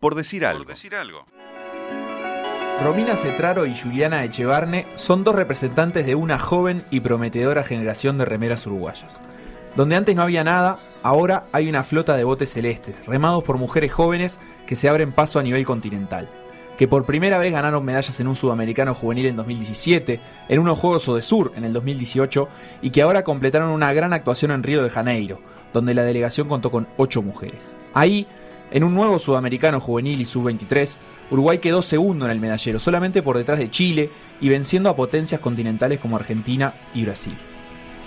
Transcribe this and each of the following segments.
Por decir algo. decir algo. Romina Cetraro y Juliana Echevarne son dos representantes de una joven y prometedora generación de remeras uruguayas. Donde antes no había nada, ahora hay una flota de botes celestes, remados por mujeres jóvenes que se abren paso a nivel continental. Que por primera vez ganaron medallas en un sudamericano juvenil en 2017, en unos Juegos Odesur en el 2018 y que ahora completaron una gran actuación en Río de Janeiro, donde la delegación contó con ocho mujeres. Ahí en un nuevo sudamericano juvenil y sub-23, Uruguay quedó segundo en el medallero, solamente por detrás de Chile y venciendo a potencias continentales como Argentina y Brasil.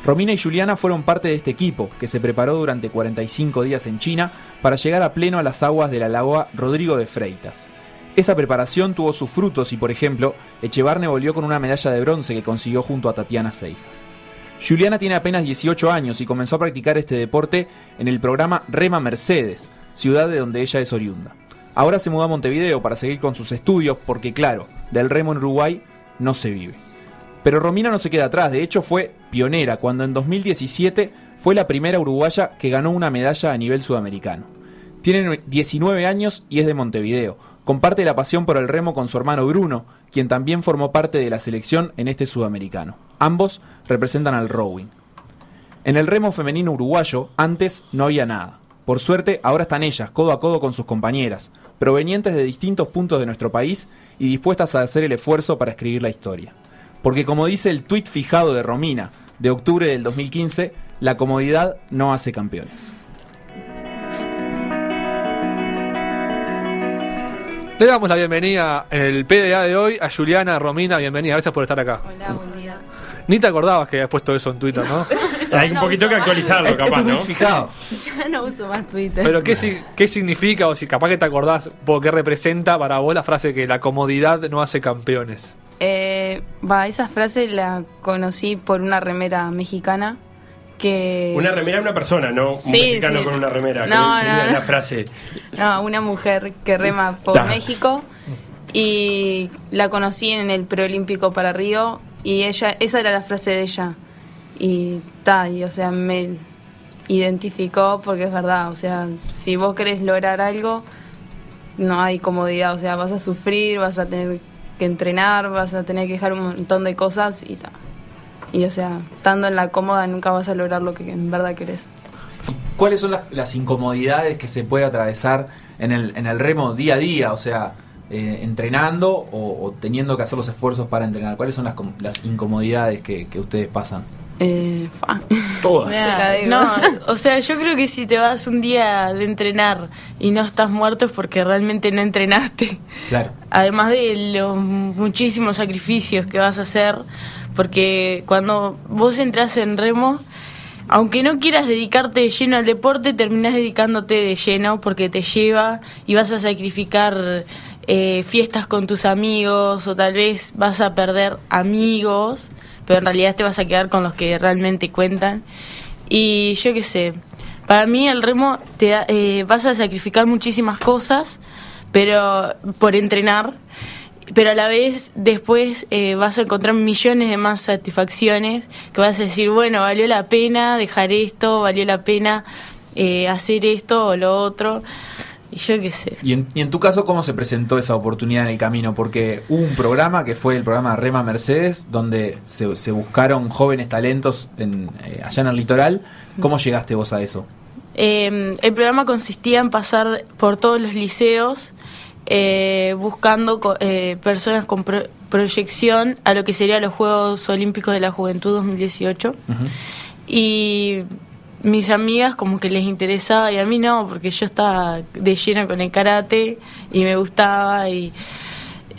Romina y Juliana fueron parte de este equipo, que se preparó durante 45 días en China para llegar a pleno a las aguas de la lagoa Rodrigo de Freitas. Esa preparación tuvo sus frutos y, por ejemplo, Echevarne volvió con una medalla de bronce que consiguió junto a Tatiana Seijas. Juliana tiene apenas 18 años y comenzó a practicar este deporte en el programa Rema Mercedes, ciudad de donde ella es oriunda. Ahora se mudó a Montevideo para seguir con sus estudios porque, claro, del remo en Uruguay no se vive. Pero Romina no se queda atrás, de hecho fue pionera cuando en 2017 fue la primera uruguaya que ganó una medalla a nivel sudamericano. Tiene 19 años y es de Montevideo. Comparte la pasión por el remo con su hermano Bruno, quien también formó parte de la selección en este sudamericano. Ambos representan al rowing. En el remo femenino uruguayo antes no había nada. Por suerte, ahora están ellas, codo a codo con sus compañeras, provenientes de distintos puntos de nuestro país y dispuestas a hacer el esfuerzo para escribir la historia. Porque como dice el tuit fijado de Romina, de octubre del 2015, la comodidad no hace campeones. Le damos la bienvenida en el PDA de hoy a Juliana Romina. Bienvenida, gracias por estar acá. Hola, buen día. Ni te acordabas que habías puesto eso en Twitter, ¿no? Hay un poquito que actualizarlo, capaz, ¿no? fijado. Ya no uso más Twitter. Pero ¿qué, si- ¿qué significa o si capaz que te acordás por qué representa para vos la frase que la comodidad no hace campeones? Eh, va, esa frase la conocí por una remera mexicana que... Una remera de una persona, no un Sí, mexicano sí. con una remera. No, que no. La frase. No, una mujer que rema por. México y la conocí en el preolímpico para Río y ella, esa era la frase de ella y ta, y o sea, me identificó porque es verdad, o sea, si vos querés lograr algo, no hay comodidad, o sea, vas a sufrir, vas a tener que entrenar, vas a tener que dejar un montón de cosas y ta. Y o sea, estando en la cómoda nunca vas a lograr lo que en verdad querés. ¿Cuáles son las, las incomodidades que se puede atravesar en el, en el remo día a día? O sea, eh, entrenando o, teniendo que hacer los esfuerzos para entrenar. ¿Cuáles son las, las incomodidades que ustedes pasan? Eh, fa. Todas. No, o sea, yo creo que si te vas un día de entrenar y no estás muerto es porque realmente no entrenaste. Claro. Además de los muchísimos sacrificios que vas a hacer, porque cuando vos entras en remo, aunque no quieras dedicarte de lleno al deporte, terminás dedicándote de lleno porque te lleva y vas a sacrificar eh, fiestas con tus amigos o tal vez vas a perder amigos, pero en realidad te vas a quedar con los que realmente cuentan. Y yo qué sé, para mí el remo te da- eh, vas a sacrificar muchísimas cosas, pero por entrenar, pero a la vez después eh, vas a encontrar millones de más satisfacciones que vas a decir, bueno, valió la pena dejar esto, valió la pena eh, hacer esto o lo otro, y yo qué sé. Y en, y en tu caso, ¿cómo se presentó esa oportunidad en el camino? Porque hubo un programa que fue el programa Rema Mercedes, donde se, se buscaron jóvenes talentos en, eh, allá en el litoral. ¿Cómo llegaste vos a eso? Eh, el programa consistía en pasar por todos los liceos eh, buscando eh, personas con pro- proyección a lo que serían los Juegos Olímpicos de la Juventud 2018. Y mis amigas como que les interesaba y a mí no, porque yo estaba de lleno con el karate y me gustaba y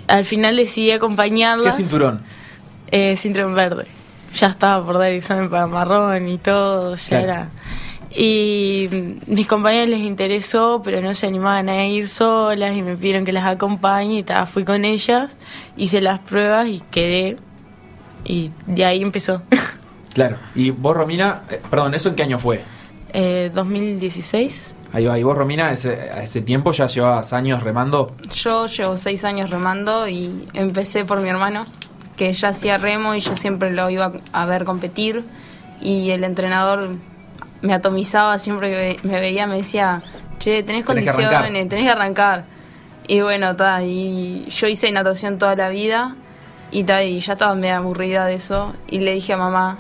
al final decidí ¿Qué acompañarlas. cinturón? Eh, cinturón verde. Ya estaba por dar examen para marrón y todo, ya Claro. era. Y mis compañeros les interesó, pero no se animaban a ir solas y me pidieron que las acompañe y ta, fui con ellas, hice las pruebas y quedé. Y de ahí empezó. Claro. Y vos, Romina, eh, perdón, ¿eso en qué año fue? eh, 2016. Ahí va. Y vos, Romina, ese, a ese tiempo ya llevabas años remando. Yo llevo seis años remando y empecé por mi hermano, que ya hacía remo y yo siempre lo iba a ver competir. Y el entrenador me atomizaba siempre que me veía, me decía, che, tenés condiciones, arrancar". tenés que arrancar. Y bueno, ta, y yo hice natación toda la vida y, ta, y ya estaba medio aburrida de eso. Y le dije a mamá,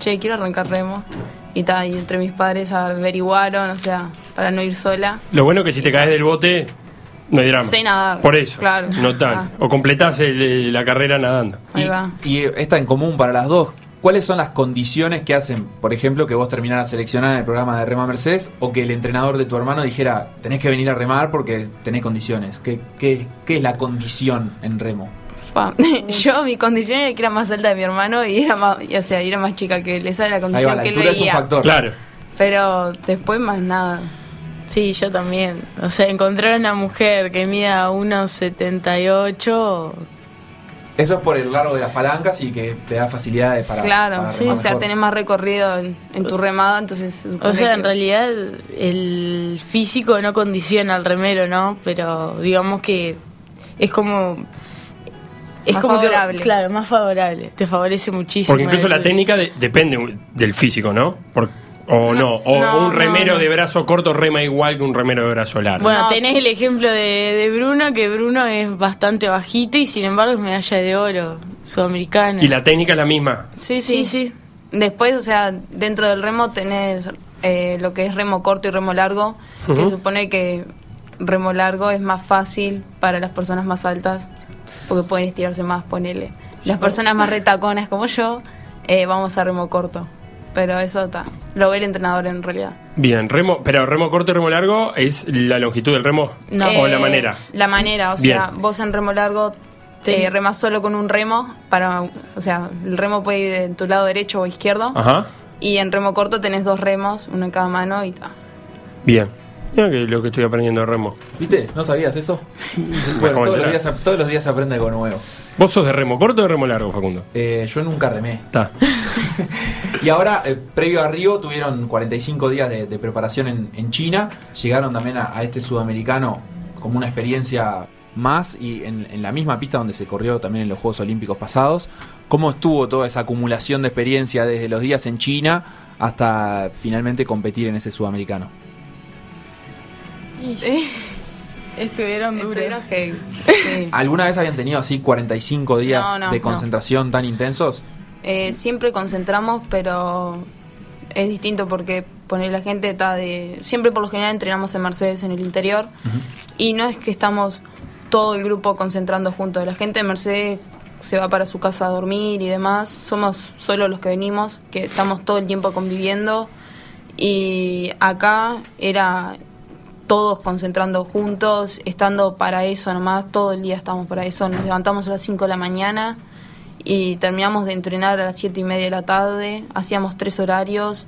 che, quiero arrancar remo. Y, ta, y entre mis padres averiguaron, o sea, para no ir sola. Lo bueno que si te caes del bote, no hay drama. Sé nadar, Por eso. claro. No tal. Ah. O completás el- la carrera nadando. Ahí Y, va. y esta en común para las dos. ¿Cuáles son las condiciones que hacen, por ejemplo, que vos terminaras seleccionada en el programa de Rema Mercedes o que el entrenador de tu hermano dijera, tenés que venir a remar porque tenés condiciones? ¿Qué, qué, qué es la condición en remo? Fa. Yo, mi condición era que era más alta de mi hermano y era más, y, o sea, era más chica que él. Esa era la condición va, la que él altura es un veía. factor. Claro. Pero después más nada. Sí, yo también. O sea, encontrar una mujer que mida 1,78. Eso es por el largo de las palancas y que te da facilidades para. claro, para o sea, mejor. tenés más recorrido en, en tu remada, entonces O sea, en realidad el físico no condiciona al remero, ¿no? Pero digamos que es como. Es Más como favorable. que. Claro, más favorable. Te favorece muchísimo. Porque incluso la técnica de- depende del físico, ¿no? Por- o no. No, O no, un remero no, no. de brazo corto rema igual que un remero de brazo largo. Bueno, No. tenés el ejemplo de, de Bruno, que Bruno es bastante bajito y sin embargo es medalla de oro sudamericana. y la técnica es la misma. Sí, sí, Sí, sí. Después, o sea, dentro del remo tenés eh, lo que es remo corto y remo largo, que Ujú. supone que remo largo es más fácil para las personas más altas, porque pueden estirarse más, ponele. Las personas más retaconas como yo, eh, vamos a remo corto. Pero eso está, lo ve el entrenador en realidad. Bien, remo, pero remo corto y remo largo es la longitud del remo No. o la Eh, manera. La manera, o sea, Bien. vos en remo largo eh, remas solo con un remo, para, o sea, el remo puede ir en tu lado derecho o izquierdo. Ajá. Y en remo corto tenés dos remos, uno en cada mano y ta. Bien. Mira que lo que estoy aprendiendo de remo. ¿Viste? ¿No sabías eso? bueno, todos los, días, todos los días aprende algo nuevo. ¿Vos sos de remo corto o de remo largo, Facundo? Eh, yo nunca remé. Está. Y ahora, eh, previo a Río, tuvieron 45 días de, de preparación en, en China. Llegaron también a, a este sudamericano como una experiencia más y en, en la misma pista donde se corrió también en los Juegos Olímpicos pasados. ¿Cómo estuvo toda esa acumulación de experiencia desde los días en China hasta finalmente competir en ese sudamericano? Estuvieron duros. Estuvieron heavy. Sí. ¿Alguna vez habían tenido así 45 días No, no, de no. concentración tan intensos? Eh, siempre concentramos, pero es distinto porque poner la gente está de. Siempre por lo general entrenamos en Mercedes en el interior y no es que estamos todo el grupo concentrando juntos. La gente de Mercedes se va para su casa a dormir y demás. Somos solo los que venimos, que estamos todo el tiempo conviviendo. Y acá era todos concentrando juntos, estando para eso nomás, todo el día estamos para eso. Nos levantamos a las 5 de la mañana y terminamos de entrenar a las 7 y media de la tarde, hacíamos tres horarios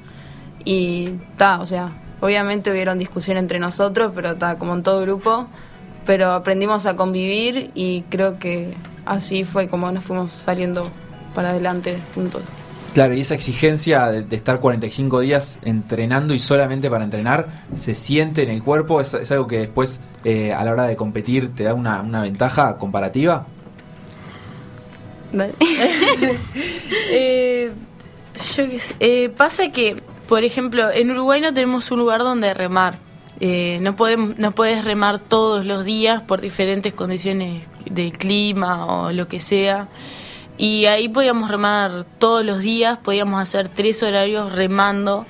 y ta, o sea, obviamente hubieron discusión entre nosotros, pero está como en todo grupo, pero aprendimos a convivir y creo que así fue como nos fuimos saliendo para adelante juntos. Claro, y esa exigencia de, de estar 45 días entrenando y solamente para entrenar, ¿se siente en el cuerpo? ¿Es, algo que después eh, a la hora de competir te da una, ventaja comparativa? Eh, yo qué sé. Eh, pasa que, por ejemplo, en Uruguay no tenemos un lugar donde remar. Eh, no podemos, no puedes remar todos los días por diferentes condiciones de clima o lo que sea. Y ahí podíamos remar todos los días, podíamos hacer tres horarios remando.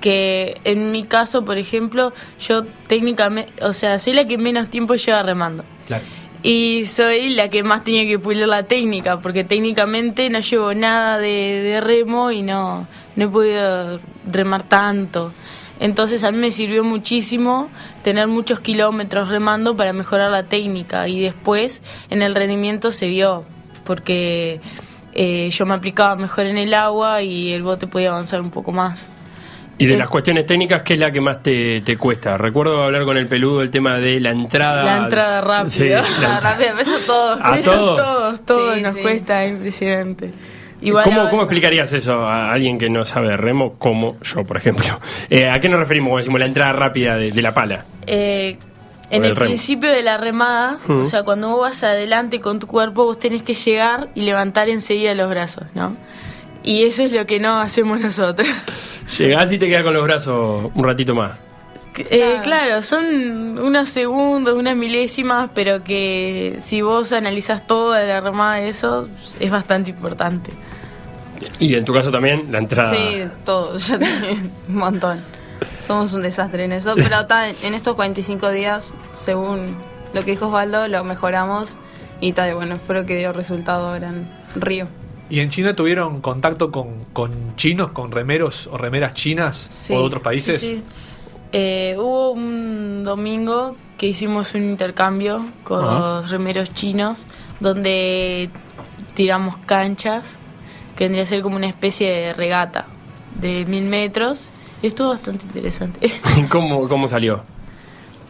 Que en mi caso, por ejemplo, yo técnicamente, o sea, soy la que menos tiempo lleva remando. Claro. Y soy la que más tenía que pulir la técnica, porque técnicamente no llevo nada de, de remo y no, no he podido remar tanto. Entonces a mí me sirvió muchísimo tener muchos kilómetros remando para mejorar la técnica y después en el rendimiento se vio, porque eh, yo me aplicaba mejor en el agua y el bote podía avanzar un poco más. Y de Eh, las cuestiones técnicas, ¿qué es la que más te, te cuesta? Recuerdo hablar con el peludo el tema de la entrada. La entrada rápida. Sí, la- rápido, pero eso todo. ¿A Eso todo? todos, todos Sí, nos sí. cuesta, impresionante. Igual ¿Cómo, ¿Cómo explicarías eso a alguien que no sabe remo, como yo, por ejemplo? Eh, ¿A qué nos referimos cuando decimos la entrada rápida de, de la pala? Eh, en el principio de la remada, o sea, cuando vos vas adelante con tu cuerpo, vos tenés que llegar y levantar enseguida los brazos, ¿no? Y eso es lo que no hacemos nosotros. Llegás y te quedas con los brazos un ratito más. Eh, claro, son unos segundos, unas milésimas, pero que si vos analizás toda la remada de eso, es bastante importante. Y en tu caso también, la entrada. Sí, todo, ya te- un montón. Somos un desastre en eso, pero está, en estos 45 días, según lo que dijo Osvaldo, lo mejoramos y tal, bueno, fue lo que dio resultado ahora en Río. ¿Y en China tuvieron contacto con, con chinos, con remeros o remeras chinas Sí, o de otros países? sí, sí. Eh, hubo un domingo que hicimos un intercambio con los remeros chinos, donde tiramos canchas, que vendría a ser como una especie de regata de mil metros. Y estuvo bastante interesante. ¿Cómo, ¿Cómo salió?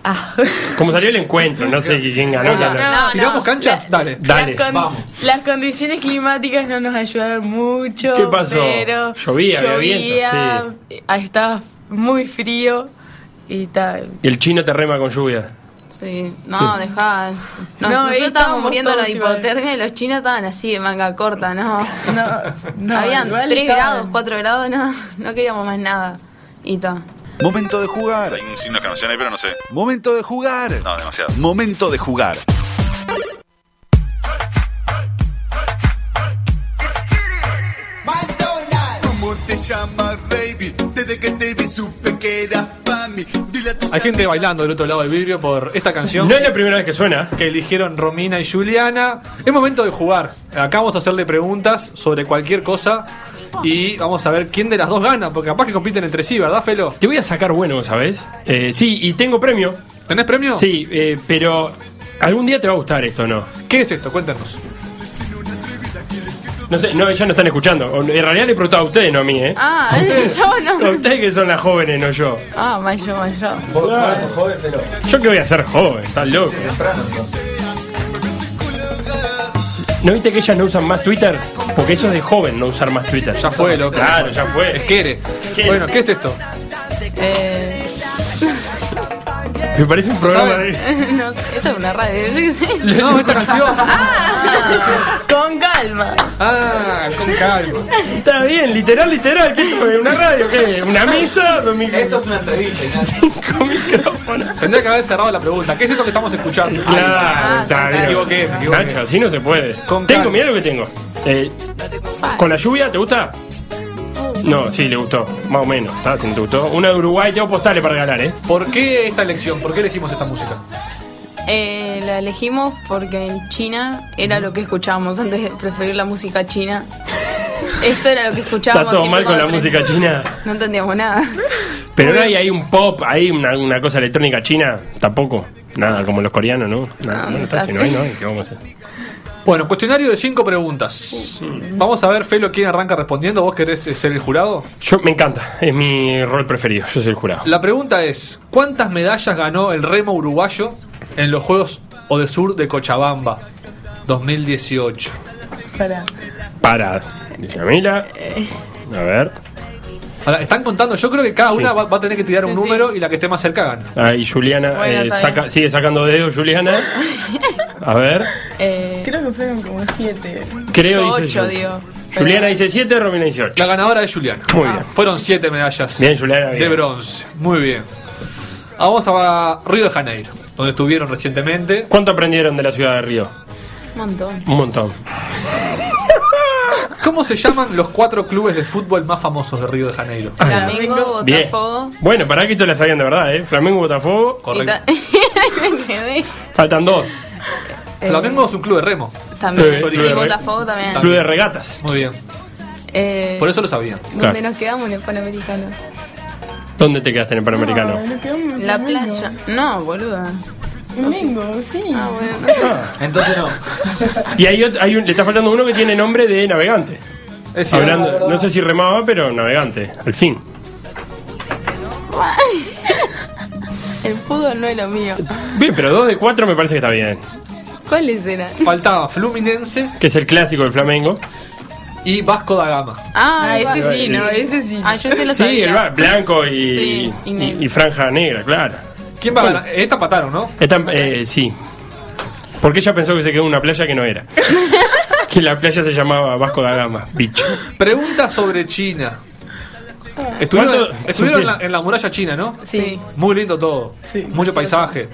ah. ¿Cómo salió el encuentro? No sé quién ganó. No. ¿Tiramos canchas? La- Dale. Dale, las, con- vamos. las condiciones climáticas no nos ayudaron mucho. ¿Qué pasó? Pero Llovía, había llovía, viento, ah, Estaba muy frío y tal. Y el chino te rema con lluvia. Sí, no, dejá. No, No, nosotros estábamos muriendo de hipotermia y los chinos estaban así de manga corta, ¿no? No, no, Habían igual 3 estaban- grados, 4 grados, no, no queríamos más nada. Y ta. Momento de jugar. Hay un signo de exclamación ahí, pero no sé. Momento de jugar. No, demasiado. Momento de jugar. Que que Hay gente bailando del otro lado del vidrio por esta canción No es la primera vez que suena. que eligieron Romina y Juliana. Es momento de jugar. Acá vamos a hacerle preguntas sobre cualquier cosa y vamos a ver quién de las dos gana, porque capaz que compiten entre sí, ¿verdad, Felo? Te voy a sacar bueno, ¿sabes? Eh, sí, y tengo premio. ¿Tenés premio? Sí, eh, pero algún día te va a gustar esto, ¿no? ¿Qué es esto? Cuéntanos. No sé, no, ellos no están escuchando. En realidad le preguntaba a ustedes, no a mí, ¿eh? Ah, yo A no. ustedes que son las jóvenes, no yo. Ah, mayo, mayo. Yo que voy a ser joven, estás loco. ¿No viste que ellas no usan más Twitter? Porque eso es de joven, no usar más Twitter. Ya fue, loco. Claro, ya fue. Es quiere. Quiere. Bueno, ¿qué es esto? Eh, Me parece un programa de... no sé, esto es una radio, yo qué sé. No, esta canción. Con calma. Ah, con calma. Está bien, literal, literal. ¿Qué es? ¿Una radio? ¿Qué? ¿Una mesa? Esto es una entrevista. Cinco micrófonos. Tendría que haber cerrado la pregunta. ¿Qué es esto que estamos escuchando? Claro, Ah, está con bien. Me equivoqué, me equivoqué. Nacho, así no se puede. Con tengo, calma. mira lo que tengo. Eh, ¿Con la lluvia te gusta? No, sí, le gustó. Más o menos. ¿sabes? Si no te gustó. Una de Uruguay, tengo postales para regalar, ¿eh? ¿Por qué esta elección? ¿Por qué elegimos esta música? Eh, la elegimos porque en China era lo que escuchábamos antes de preferir la música china. Esto era lo que escuchábamos. Está todo mal con la música china. No entendíamos nada. Pero no hay ahí un pop, hay una, una cosa electrónica china, tampoco. Nada, como los coreanos, ¿no? Nada, Ah, bueno, está, si no hay, no hay, ¿qué vamos a hacer? Bueno, cuestionario de cinco preguntas. Vamos a ver, Felo, quién arranca respondiendo. ¿Vos querés eh, ser el jurado? Yo me encanta, es mi rol preferido, yo soy el jurado. La pregunta es: ¿cuántas medallas ganó el remo uruguayo en los Juegos Odesur de Cochabamba 2018? Para. Para, Camila. A ver. Ahora, están contando, yo creo que cada Sí. una va, va a tener que tirar un número y la que esté más cerca gana. Ahí Juliana Bueno, eh, está saca- bien. sigue sacando dedos, Juliana. A ver. Eh, Creo que fueron como siete. Creo Yo dice ocho, Ju- digo. Juliana dice 7, Romina dice 8. La ganadora es Juliana. Muy bien. Fueron siete medallas Bien, Juliana, bien. de bronce. Muy bien. Vamos a Río de Janeiro, donde estuvieron recientemente. ¿Cuánto aprendieron de la ciudad de Río? un montón. Un montón. ¿Cómo se llaman los cuatro clubes de fútbol más famosos de Río de Janeiro? Flamengo, Bien. Botafogo. Bueno, para que esto la sabían de verdad, ¿eh? Flamengo, Botafogo. Correcto. Faltan dos. Flamengo es un club de remo. También. Eh, y de- Botafogo también. Club de regatas. Muy bien. Eh, Por eso lo sabían. ¿Dónde Claro. nos quedamos en el Panamericano? ¿Dónde te quedaste en el Panamericano? No, en La Flamengo. playa. No, boluda. Flamengo, sí. Ah, bueno, no sé. Entonces no. Y hay, ot- hay un, le está faltando uno que tiene nombre de navegante. Es cierto. Hablando, no sé si remaba, pero navegante. Al fin. El fútbol no es lo mío. Bien, pero dos de cuatro me parece que está bien. ¿Cuáles eran? Faltaba Fluminense Que es el clásico del Flamengo. y Vasco da Gama. Ah, Ah, ese sí, no, ese sí. Ah, yo se lo Sí, sabía. el ba- blanco y, Sí, y y- negro. y franja negra, claro. ¿Quién va a ganar? Esta pataron, ¿no? Esta, eh, sí. Porque ella pensó que se quedó en una playa que no era. que la playa se llamaba Vasco da Gama, bicho. Pregunta sobre China. Estuvieron, ¿Cuánto? estuvieron en, la, en la muralla china, ¿no? Sí. Muy lindo todo. Sí. Mucho paisaje.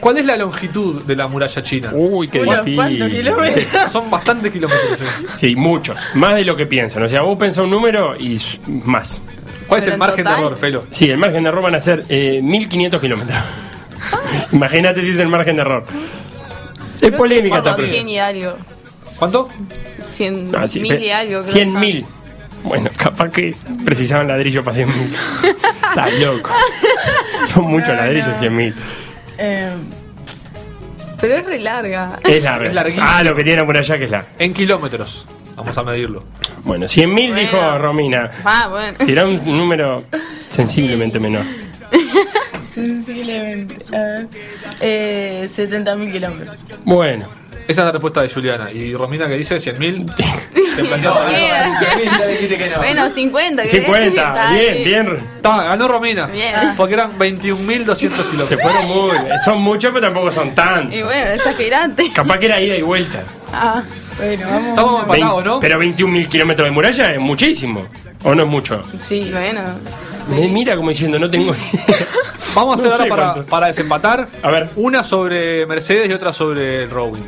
¿Cuál es la longitud de la muralla china? Uy, qué difícil. kilómetros. Son bastantes kilómetros. Sí, muchos. Más de lo que piensan. O sea, vos pensás un número y más. ¿Cuál es el en margen de total- error, Felo? Sí, el margen de error van a ser eh, 1500 kilómetros. Imagínate si es el margen de error. Es polémica esta Como 100 pregunta. y algo. ¿Cuánto? 100 Ah, sí, mil y algo. creo 100 son. mil. Bueno, capaz que precisaban ladrillo para 100 mil. Está loco. Son muchos No, ladrillos, no. 100 mil. Eh, Pero es re larga. Es larga. Es ah, lo que tiene por allá que es la. En kilómetros. Vamos a medirlo. Bueno, 100 mil Bueno. dijo Romina. Ah, bueno. Tirá un número sensiblemente menor. sensiblemente. A ver. Eh, 70.000 kilómetros. Bueno, Esa es la respuesta de Juliana. ¿Y Romina que dice 100.000? Te planteas No. Bueno, 50. ¿querés? 50. Está Bien, bien. Está, ganó Romina. Bien. Porque eran 21.200 Se kilómetros. fueron muy. Son muchos, pero tampoco son tantos. Y bueno, exagerante. Capaz que era ida y vuelta. Ah, Bueno, vamos. Estamos empatados, ¿no? Pero 21.000 kilómetros de muralla es muchísimo. ¿O no es mucho? Sí. bueno. Me mira como diciendo, no tengo. Vamos a hacer No ahora para, para desempatar. A ver. Una sobre Mercedes y otra sobre el Rowing.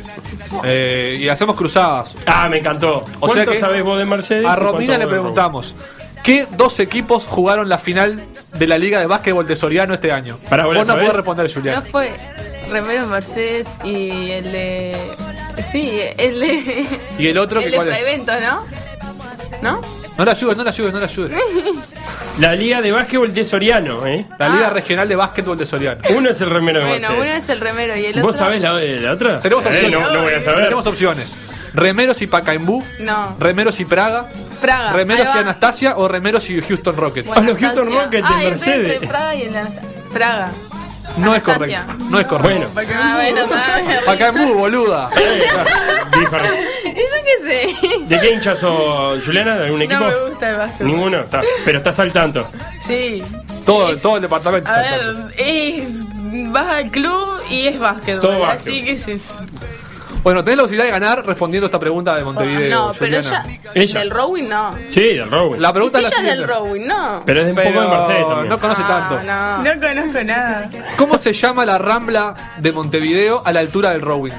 Eh, y hacemos cruzadas. Ah, me encantó. O ¿Cuánto sea que sabés vos de Mercedes? A Romina le preguntamos. ¿Qué dos equipos jugaron la final de la Liga de Básquetbol de Soriano este año? Pará, ¿vos no podés responder, No Julián. fue Remero Mercedes y el de. Sí, el de. ¿Y el otro el que de cuál es? Praevento, ¿no? ¿No? No la ayudes, no la ayudes, no la ayudes. La Liga de Básquetbol de Soriano, ¿eh? La Ah. Liga Regional de Básquetbol de Soriano. Uno es el remero de Bueno, uno es el remero y el otro. ¿Vos sabés la, la otra? Tenemos Eh, opciones. no, no voy a saber. Tenemos opciones. Remeros y Pacaembú, No, Remeros y Praga, Praga. Remeros ahí y va. Anastasia o Remeros y Houston Rockets. Ah, los Houston. Rockets de Ah, Mercedes. entre Praga y el Praga. No es correcto. No es correcto. Bueno, Ah, bueno, está. Pacaembú, boluda. ¿Y yo qué sé? ¿De qué hinchas sos, Juliana? ¿De algún equipo? No me gusta el básquetbol. Ninguno, está. pero estás al tanto. Sí. Todo, todo el departamento. A está ver, tanto. es, vas al club y es básquetbol. Todo Así básquetbol. que eso. Bueno, tenés la posibilidad de ganar respondiendo esta pregunta de Montevideo. No, pero ella. Ella. Del rowing no. Sí, del Rowing. La pregunta es la ella es siguiente. del rowing, no. Pero es un poco de Mercedes también. no conoce Ah, tanto. No. No conozco nada. ¿Cómo se llama la rambla de Montevideo a la altura del Rowing?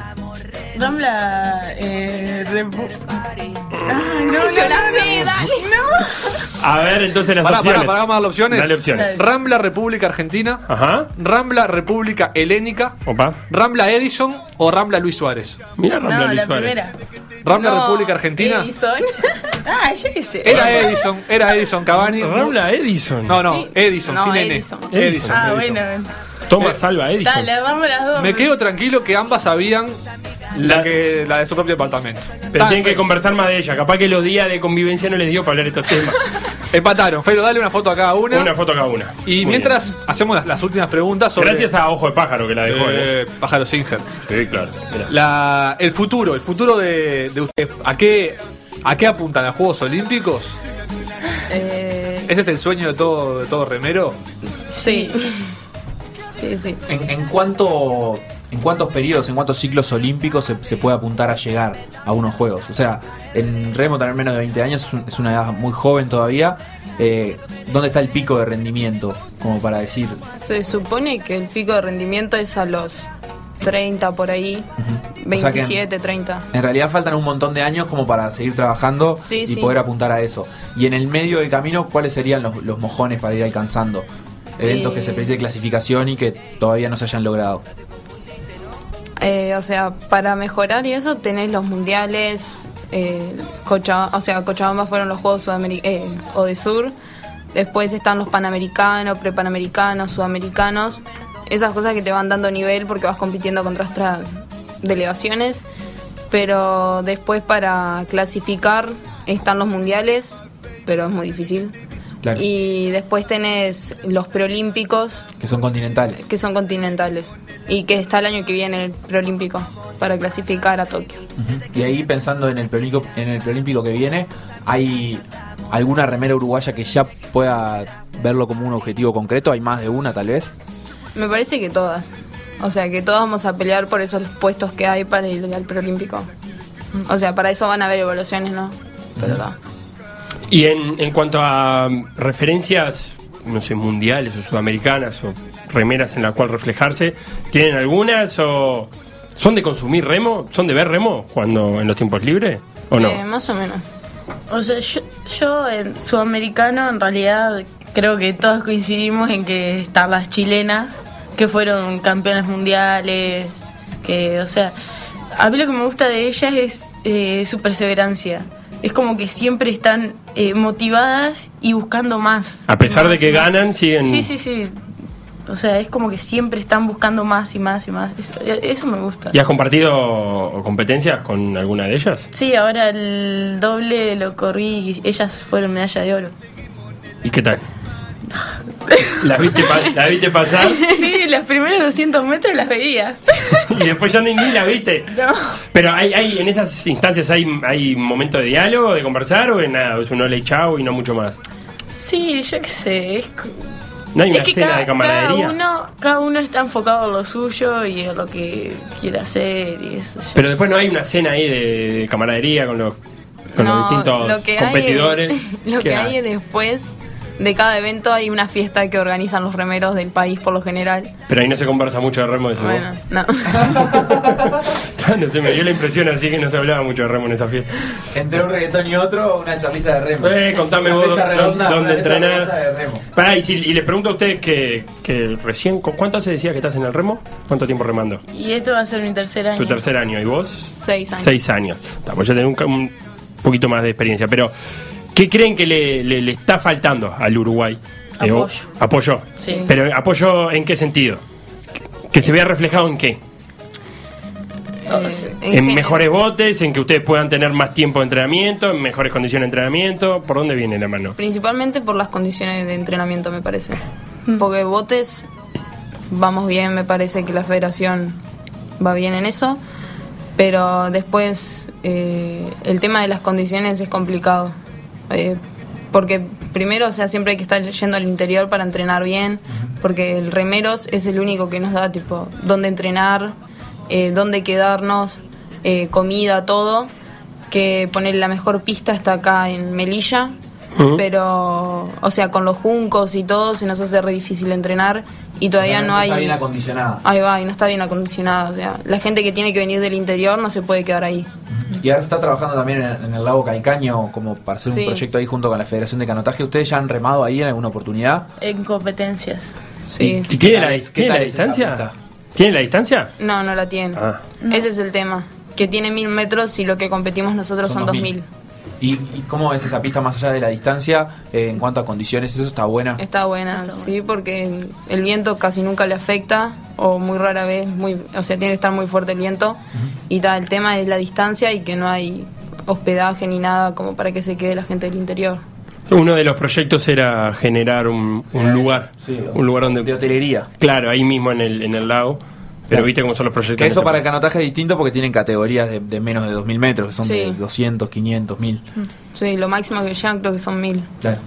Rambla. Eh, repu- Ah, no, no, Yo la no, sé, no. dale. A ver, entonces las Pará, opciones. pará, pará, vamos a las opciones. Dale opciones. Rambla República Argentina, Ajá. Rambla República Helénica, Opa. Rambla Edison o Rambla Luis Suárez. Mira Rambla No, Luis la Suárez. primera. Rambla No, República Argentina. Edison. Ah, yo qué sé. Era Edison, era Edison Cavani. Rambla Edison. No, no, Sí. Edison, No, sin N. Edison. Edison. Ah, Edison. bueno. Toma, salva Edison. Dale, vamos las dos. Me quedo tranquilo que ambas sabían la, que, la de su propio departamento. Pero tienen que conversar más de ella. Capaz que los días de convivencia no les dio para hablar estos temas. Empataron. Felo, dale una foto a cada una. Una foto cada una. y Muy mientras hacemos las, las últimas preguntas sobre. Gracias a Ojo de Pájaro que la dejó. ¿eh? eh, Pájaro Singer. Sí, claro. La, el futuro, el futuro de, de ustedes. ¿A qué, ¿A qué apuntan? ¿A Juegos Olímpicos? Eh, ¿Ese es el sueño de todo, de todo remero? sí. Sí, sí. ¿En, en cuánto, ¿En cuántos periodos, en cuántos ciclos olímpicos se, se puede apuntar a llegar a unos juegos? O sea, en remo tener menos de 20 años es, un- es una edad muy joven todavía. Eh, ¿Dónde está el pico de rendimiento? Como para decir, Se supone que el pico de rendimiento es a los 30 por ahí. O sea que- 27, 30. en realidad faltan un montón de años como para seguir trabajando Sí, y sí. poder apuntar a eso. Y en el medio del camino, ¿cuáles serían los, los mojones para ir alcanzando? Eventos Eh. que se precise clasificación y que todavía no se hayan logrado. Eh, o sea, para mejorar y eso tenés los mundiales. Eh, o sea, Cochabamba fueron los Juegos Sudamericanos o de Sur. Después están los Panamericanos, Prepanamericanos, Sudamericanos. Esas cosas que te van dando nivel porque vas compitiendo contra otras delegaciones. Pero después para clasificar están los mundiales, pero es muy difícil. Claro. Y después tenés los preolímpicos, Que son continentales. que son continentales. Y que está el año que viene el preolímpico para clasificar a Tokio. Y ahí pensando en el preolímpico, en el preolímpico que viene, ¿hay alguna remera uruguaya que ya pueda verlo como un objetivo concreto? ¿Hay más de una tal vez? Me parece que todas. O sea, que todos vamos a pelear por esos puestos que hay para ir al preolímpico. O sea, para eso van a haber evaluaciones, ¿no? Pero da. Y en, en cuanto a referencias, no sé, mundiales o sudamericanas o remeras en la cual reflejarse, ¿tienen algunas o son de consumir remo? ¿Son de ver remo cuando en los tiempos libres o no? Eh, más o menos. O sea, yo, yo en sudamericano en realidad creo que todos coincidimos en que están las chilenas, que fueron campeonas mundiales, que, o sea, a mí lo que me gusta de ellas es eh, su perseverancia. Es como que siempre están eh, motivadas y buscando más. A pesar de que ganan, siguen... Sí, sí, sí. O sea, es como que siempre están buscando más y más y más. Eso, eso me gusta. ¿Y has compartido competencias con alguna de ellas? Sí, ahora el doble lo corrí y ellas fueron medalla de oro. ¿Y qué tal? ¿La viste, la viste pasar Sí, los primeros 200 metros las veía. y después ya ni, ni la viste? No. Pero hay, hay en esas instancias hay, hay momento de diálogo, de conversar o en nada, es un ole y chao y no mucho más. Sí, yo qué sé. Es, No hay es una que cena cada, de camaradería. cada uno, cada uno está enfocado en lo suyo y en lo que quiere hacer y eso. Pero después no hay una cena ahí de, de camaradería con los, con los distintos lo que competidores. Hay, lo ¿Qué que hay es después de cada evento hay una fiesta que organizan los remeros del país por lo general. Pero ahí no se conversa mucho de remo de eso. Bueno, no. no sé, me dio la impresión así que no se hablaba mucho de remo en esa fiesta. Entre un reggaetón y otro, una charlita de remo. Eh, contame Una vos redonda, dónde entrenás. redonda de remo. Pará, y, si- y les pregunto a ustedes que, que recién, ¿cu- ¿cuánto hace decía que estás en el remo? ¿Cuánto tiempo remando? Y esto va a ser mi tercer año. Tu tercer año, ¿y vos? Seis años. Seis años. Está, pues ya un, ca- un poquito más de experiencia. Pero, ¿qué creen que le, le- le está faltando al Uruguay? Eh, Apoyo. apoyo. Sí. Pero, ¿apoyo en qué sentido? ¿Que se vea reflejado en qué? Eh, ¿En, mejores botes? ¿En que ustedes puedan tener más tiempo de entrenamiento? ¿En mejores condiciones de entrenamiento? ¿Por dónde viene la mano? Principalmente por las condiciones de entrenamiento, me parece. Porque botes, vamos bien, me parece que la federación va bien en eso. Pero después, eh, el tema de las condiciones es complicado. Eh, porque primero, o sea, siempre hay que estar yendo al interior para entrenar bien. Porque el remeros es el único que nos da, tipo, dónde entrenar, eh, dónde quedarnos, eh, comida, todo. Que poner la mejor pista está acá en Melilla. Pero, o sea, con los juncos y todo se nos hace re difícil entrenar y todavía no hay... Está bien acondicionada. Ahí va, y no está bien acondicionada. O sea, la gente que tiene que venir del interior no se puede quedar ahí. Y ahora se está trabajando también en, en el lago Calcaño como para hacer Sí. un proyecto ahí junto con la Federación de Canotaje. ¿Ustedes ya han remado ahí en alguna oportunidad? En competencias. Sí. ¿Y tiene la, tiene distancia? ¿Tiene la distancia? No, no la tiene. Ah. Ese es el tema. Que tiene mil metros y lo que competimos nosotros son, dos mil. ¿Y, y cómo es esa pista más allá de la distancia eh, en cuanto a condiciones? ¿Eso está buena? Está buena, sí, porque el viento casi nunca le afecta o muy rara vez, muy, o sea, tiene que estar muy fuerte el viento. Y tal, el tema es la distancia y que no hay hospedaje ni nada como para que se quede la gente del interior. Uno de los proyectos era generar un, un lugar, Sí, un lugar donde... De hotelería. Claro, ahí mismo en el, en el lago. Pero Claro. viste cómo son los proyectos. Que eso este para el canotaje es distinto porque tienen categorías de, de menos de 2.000 metros, que son Sí. de 200, 500, 1.000. Sí, lo máximo que llegan creo que son mil. Claro.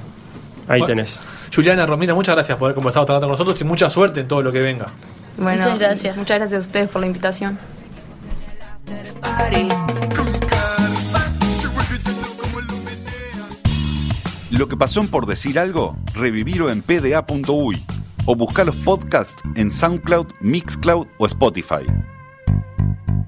Ahí Bueno. tenés. Juliana, Romina, muchas gracias por haber conversado tanto con nosotros y mucha suerte en todo lo que venga. Bueno, Muchas gracias. Muchas gracias a ustedes por la invitación. Lo que pasó en Por Decir Algo, revivirlo en pda.uy o buscar los podcasts en SoundCloud, Mixcloud o Spotify.